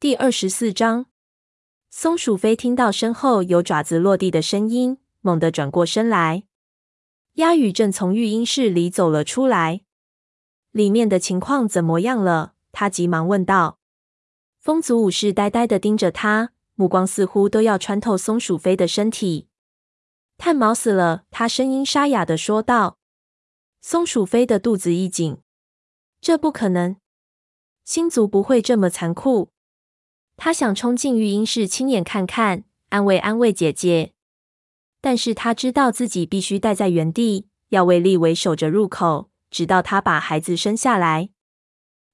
第二十四章，松鼠飞听到身后有爪子落地的声音，猛地转过身来。鸦羽正从育婴室里走了出来，里面的情况怎么样了？他急忙问道。风族武士呆呆地盯着他，目光似乎都要穿透松鼠飞的身体。炭毛死了，他声音沙哑地说道。松鼠飞的肚子一紧，这不可能，星族不会这么残酷。他想冲进育婴室亲眼看看，安慰安慰姐姐。但是他知道自己必须待在原地，要为利维守着入口，直到他把孩子生下来。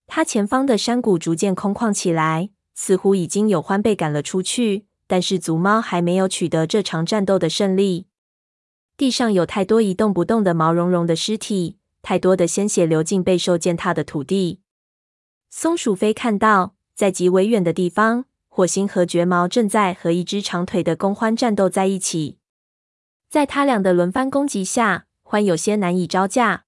他前方的山谷逐渐空旷起来，似乎已经有獾被赶了出去，但是族猫还没有取得这场战斗的胜利。地上有太多一动不动的毛茸茸的尸体，太多的鲜血流进备受践踏的土地。松鼠飞看到，在极为远的地方，火星和绝毛正在和一只长腿的公獾战斗在一起。在他俩的轮番攻击下，獾有些难以招架。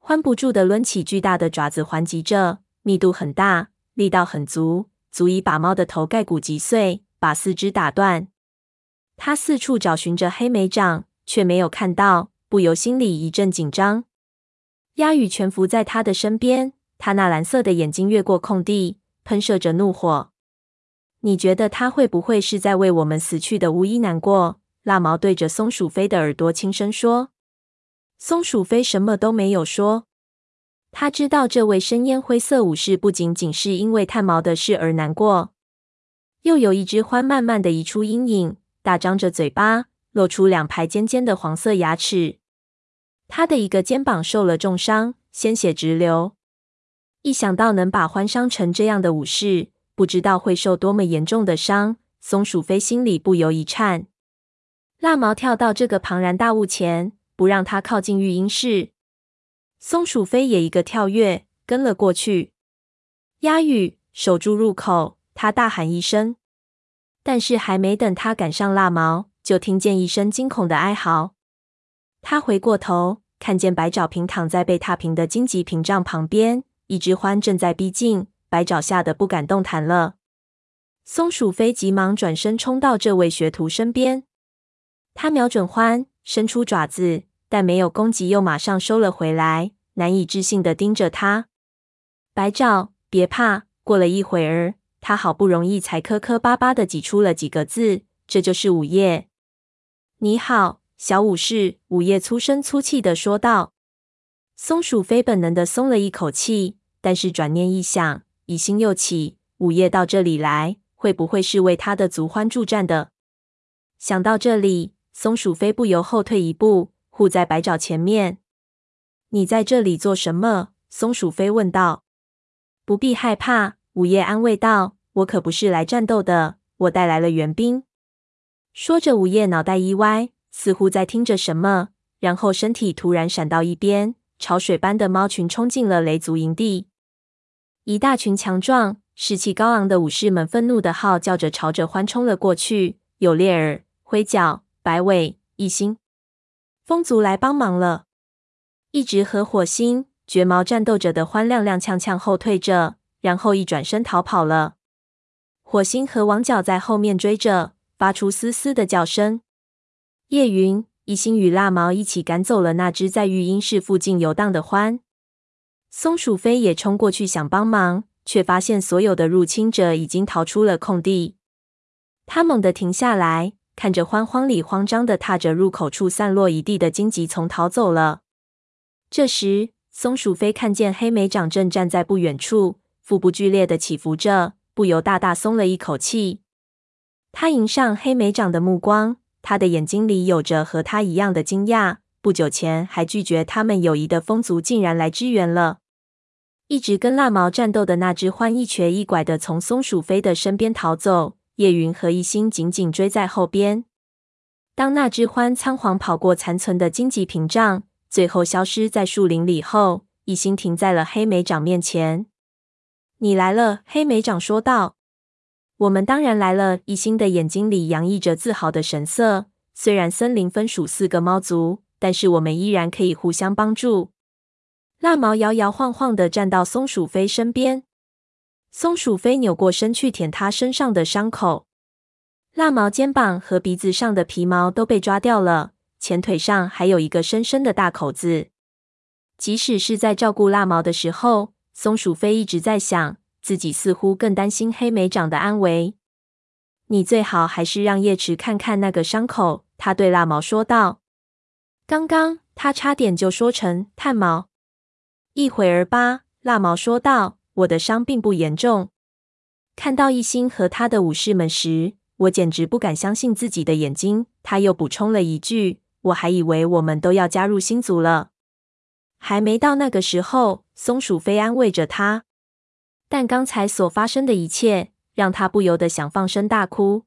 獾不住地抡起巨大的爪子环击着，密度很大，力道很足，足以把猫的头盖骨击碎，把四肢打断。他四处找寻着黑莓掌，却没有看到，不由心里一阵紧张。鸦羽蜷伏在他的身边，他那蓝色的眼睛越过空地，喷射着怒火。你觉得他会不会是在为我们死去的巫医难过？蜡毛对着松鼠飞的耳朵轻声说：“松鼠飞什么都没有说。他知道这位深烟灰色武士不仅仅是因为炭毛的事而难过。又有一只獾慢慢的移出阴影，大张着嘴巴，露出两排尖尖的黄色牙齿。他的一个肩膀受了重伤，鲜血直流。一想到能把欢伤成这样的武士，不知道会受多么严重的伤，松鼠飞心里不由一颤。”蜡毛跳到这个庞然大物前，不让他靠近育婴室。松鼠飞也一个跳跃，跟了过去。鸭羽，守住入口！他大喊一声。但是还没等他赶上蜡毛，就听见一声惊恐的哀嚎。他回过头，看见白爪平躺在被踏平的荆棘屏障旁边，一只獾正在逼近，白爪吓得不敢动弹了。松鼠飞急忙转身冲到这位学徒身边。他瞄准獾，伸出爪子，但没有攻击，又马上收了回来，难以置信地盯着他。白爪，别怕。过了一会儿，他好不容易才磕磕巴巴地挤出了几个字：“这就是午夜。”你好，小武士。午夜粗声粗气地说道。松鼠飞本能地松了一口气，但是转念一想，疑心又起：午夜到这里来，会不会是为他的族欢助战的？想到这里。松鼠飞不由后退一步，护在白爪前面。你在这里做什么？松鼠飞问道。不必害怕，午夜安慰道。我可不是来战斗的，我带来了援兵。说着，午夜脑袋一歪，似乎在听着什么，然后身体突然闪到一边，潮水般的猫群冲进了雷族营地。一大群强壮、士气高昂的武士们愤怒的号叫着，朝着獾冲了过去。有鬣耳、灰角。白尾一星，风族来帮忙了。一直和火星、绝毛战斗着的獾踉踉跄跄后退着，然后一转身逃跑了。火星和王角在后面追着，发出嘶嘶的叫声。叶云、一心与蜡毛一起赶走了那只在育婴室附近游荡的獾。松鼠飞也冲过去想帮忙，却发现所有的入侵者已经逃出了空地。他猛地停下来。看着獾慌里慌张的踏着入口处散落一地的荆棘丛逃走了。这时，松鼠飞看见黑莓长正站在不远处，腹部剧烈的起伏着，不由大大松了一口气。他迎上黑莓长的目光，他的眼睛里有着和他一样的惊讶。不久前还拒绝他们友谊的风族，竟然来支援了。一直跟蜡毛战斗的那只獾一瘸一拐的从松鼠飞的身边逃走。叶云和一心紧紧追在后边。当那只獾仓皇跑过残存的荆棘屏障，最后消失在树林里后，一心停在了黑莓长面前。“你来了。”黑莓长说道。“我们当然来了。”一星的眼睛里洋溢着自豪的神色。虽然森林分属四个猫族，但是我们依然可以互相帮助。蜡毛摇摇晃晃地站到松鼠飞身边。松鼠飞扭过身去舔他身上的伤口，蜡毛肩膀和鼻子上的皮毛都被抓掉了，前腿上还有一个深深的大口子。即使是在照顾蜡毛的时候，松鼠飞一直在想，自己似乎更担心黑莓长的安危。你最好还是让叶池看看那个伤口，他对蜡毛说道。刚刚他差点就说成炭毛。一会儿吧，蜡毛说道。我的伤并不严重。看到一心和他的武士们时，我简直不敢相信自己的眼睛。他又补充了一句：“我还以为我们都要加入星族了。”还没到那个时候，松鼠飞安慰着他。但刚才所发生的一切，让他不由得想放声大哭。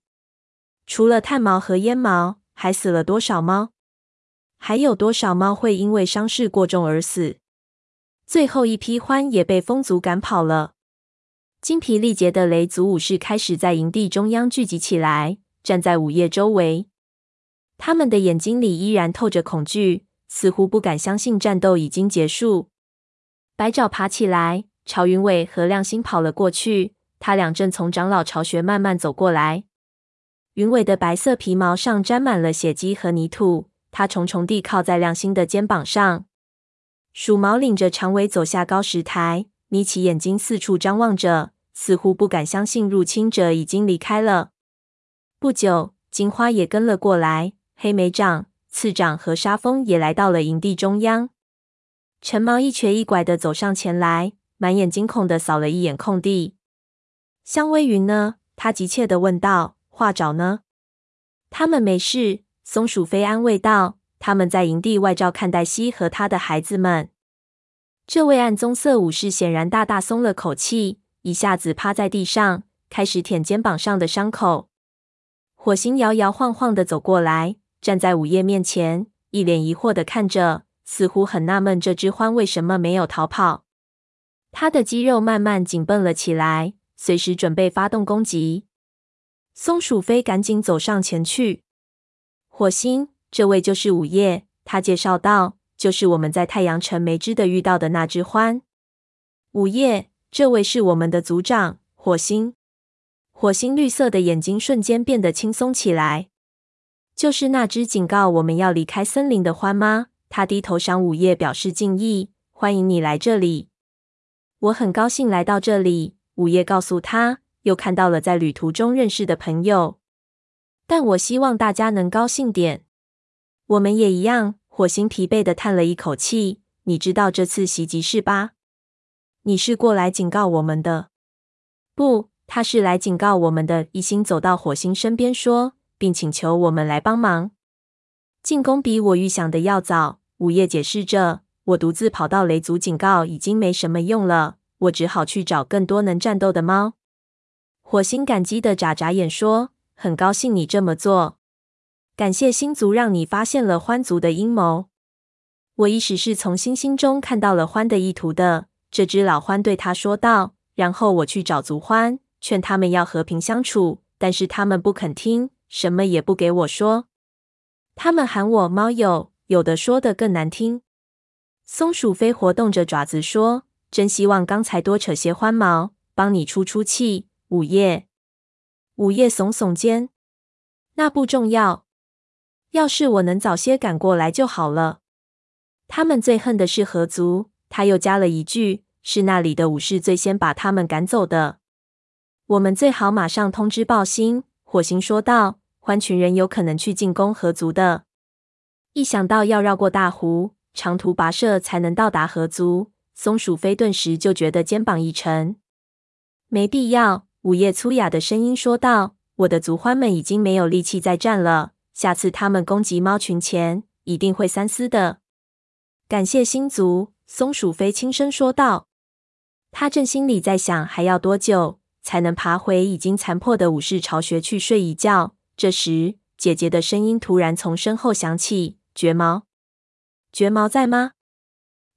除了炭毛和烟毛，还死了多少猫？还有多少猫会因为伤势过重而死？最后一批獾也被风族赶跑了。精疲力竭的雷族武士开始在营地中央聚集起来，站在午夜周围。他们的眼睛里依然透着恐惧，似乎不敢相信战斗已经结束。白爪爬起来，朝云尾和亮星跑了过去。他俩正从长老巢穴慢慢走过来。云尾的白色皮毛上沾满了血迹和泥土，他重重地靠在亮星的肩膀上。鼠毛领着长尾走下高石台，眯起眼睛四处张望着，似乎不敢相信入侵者已经离开了。不久，金花也跟了过来，黑莓长、次长和沙风也来到了营地中央。陈毛一瘸一拐地走上前来，满眼惊恐的扫了一眼空地。香微云呢？他急切的问道。画爪呢？他们没事。松鼠飞安慰道。他们在营地外照看黛西和他的孩子们。这位暗棕色武士显然大大松了口气，一下子趴在地上，开始舔肩膀上的伤口。火星摇摇晃晃的走过来，站在午夜面前，一脸疑惑的看着，似乎很纳闷这只獾为什么没有逃跑。他的肌肉慢慢紧绷了起来，随时准备发动攻击。松鼠飞赶紧走上前去，火星。这位就是午夜，他介绍道：“就是我们在太阳城梅枝的遇到的那只獾。”午夜，这位是我们的族长，火星。火星绿色的眼睛瞬间变得轻松起来。就是那只警告我们要离开森林的獾吗？他低头向午夜表示敬意：“欢迎你来这里，我很高兴来到这里。”午夜告诉他，又看到了在旅途中认识的朋友。但我希望大家能高兴点。我们也一样。火星疲惫的叹了一口气。你知道这次袭击是吧？你是过来警告我们的？不，他是来警告我们的。一心走到火星身边说，并请求我们来帮忙。进攻比我预想的要早。午夜解释着。我独自跑到雷族警告已经没什么用了，我只好去找更多能战斗的猫。火星感激地眨眨眼说：“很高兴你这么做。”感谢星族让你发现了欢族的阴谋。我一时是从星星中看到了欢的意图的。这只老獾对他说道。然后我去找族獾，劝他们要和平相处，但是他们不肯听，什么也不给我说。他们喊我猫友，有的说的更难听。松鼠飞活动着爪子说：“真希望刚才多扯些欢毛，帮你出出气。”午夜，午夜耸耸肩，那不重要。要是我能早些赶过来就好了。他们最恨的是河族。他又加了一句：“是那里的武士最先把他们赶走的。”我们最好马上通知暴星。火星说道：“獾群人有可能去进攻河族的。一想到要绕过大湖，长途跋涉才能到达河族，松鼠飞顿时就觉得肩膀一沉。没必要。”午夜粗哑的声音说道：“我的族欢们已经没有力气再战了。”下次他们攻击猫群前，一定会三思的。感谢星族，松鼠飞轻声说道。他正心里在想，还要多久才能爬回已经残破的武士巢穴去睡一觉？这时，姐姐的声音突然从身后响起：“绝毛，绝毛在吗？”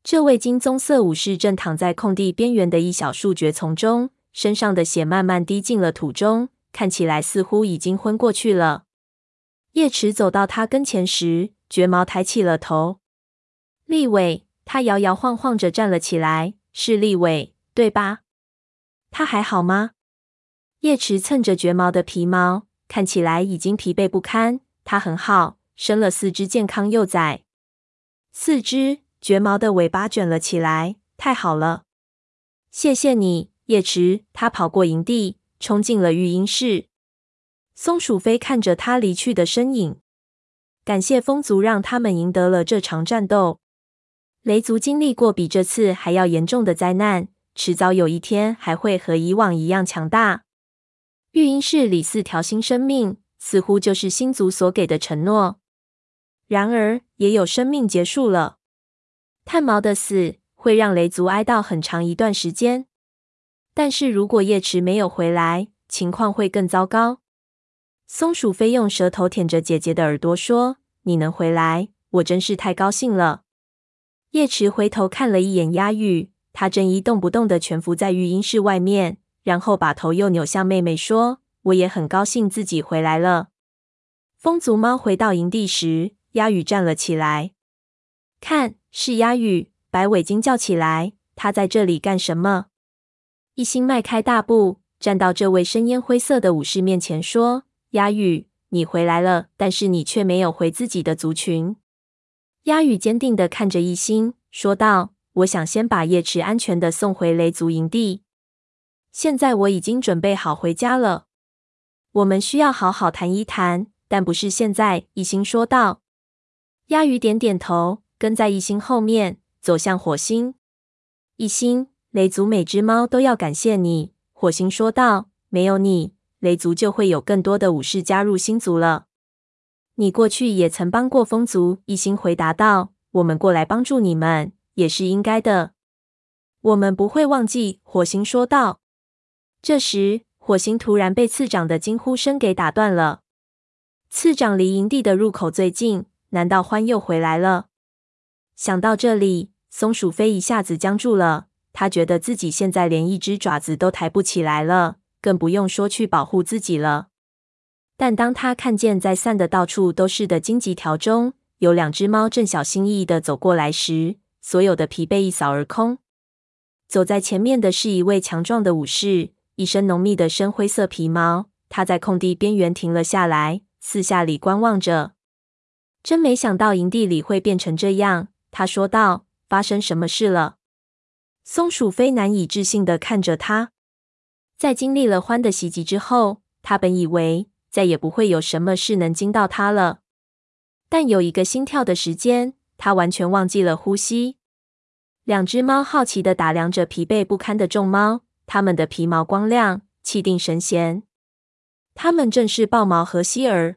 这位金棕色武士正躺在空地边缘的一小树蕨丛中，身上的血慢慢滴进了土中，看起来似乎已经昏过去了。叶池走到他跟前时，绝毛抬起了头。立伟，他摇摇晃晃着站了起来。是立伟，对吧？他还好吗？叶池蹭着绝毛的皮毛，看起来已经疲惫不堪。他很好，生了四只健康幼崽。四只绝毛的尾巴卷了起来，太好了！谢谢你，叶池。他跑过营地，冲进了育婴室。松鼠飞看着他离去的身影，感谢风族让他们赢得了这场战斗。雷族经历过比这次还要严重的灾难，迟早有一天还会和以往一样强大。育婴室里四条新生命，似乎就是星族所给的承诺。然而，也有生命结束了。炭毛的死会让雷族哀悼很长一段时间。但是如果叶池没有回来，情况会更糟糕。松鼠飞用舌头舔着姐姐的耳朵说：“你能回来，我真是太高兴了。”叶池回头看了一眼鸦羽，他正一动不动的蜷伏在育婴室外面，然后把头又扭向妹妹说：“我也很高兴自己回来了。”风族猫回到营地时，鸦羽站了起来。看，是鸦羽！白尾惊叫起来：“它在这里干什么？”一心迈开大步，站到这位深烟灰色的武士面前，说：“鸦羽，你回来了，但是你却没有回自己的族群。”鸦羽坚定的看着一心，说道：“我想先把叶池安全的送回雷族营地。现在我已经准备好回家了。我们需要好好谈一谈，但不是现在。”一心说道。鸭鱼点点头，跟在一心后面走向火星。一心，雷族每只猫都要感谢你。火星说道：“没有你，雷族就会有更多的武士加入星族了。你过去也曾帮过风族。”一心回答道：“我们过来帮助你们，也是应该的。我们不会忘记。”火星说道。这时，火星突然被次长的惊呼声给打断了。次长离营地的入口最近。难道獾又回来了？想到这里，松鼠飞一下子僵住了。他觉得自己现在连一只爪子都抬不起来了，更不用说去保护自己了。但当他看见在散的到处都是的荆棘条中，有两只猫正小心翼翼地走过来时，所有的疲惫一扫而空。走在前面的是一位强壮的武士，一身浓密的深灰色皮毛。他在空地边缘停了下来，四下里观望着。真没想到营地里会变成这样，他说道：“发生什么事了？”松鼠飞难以置信地看着他。在经历了獾的袭击之后，他本以为再也不会有什么事能惊到他了。但有一个心跳的时间，他完全忘记了呼吸。两只猫好奇地打量着疲惫不堪的众猫，它们的皮毛光亮，气定神闲。它们正是豹毛和希儿。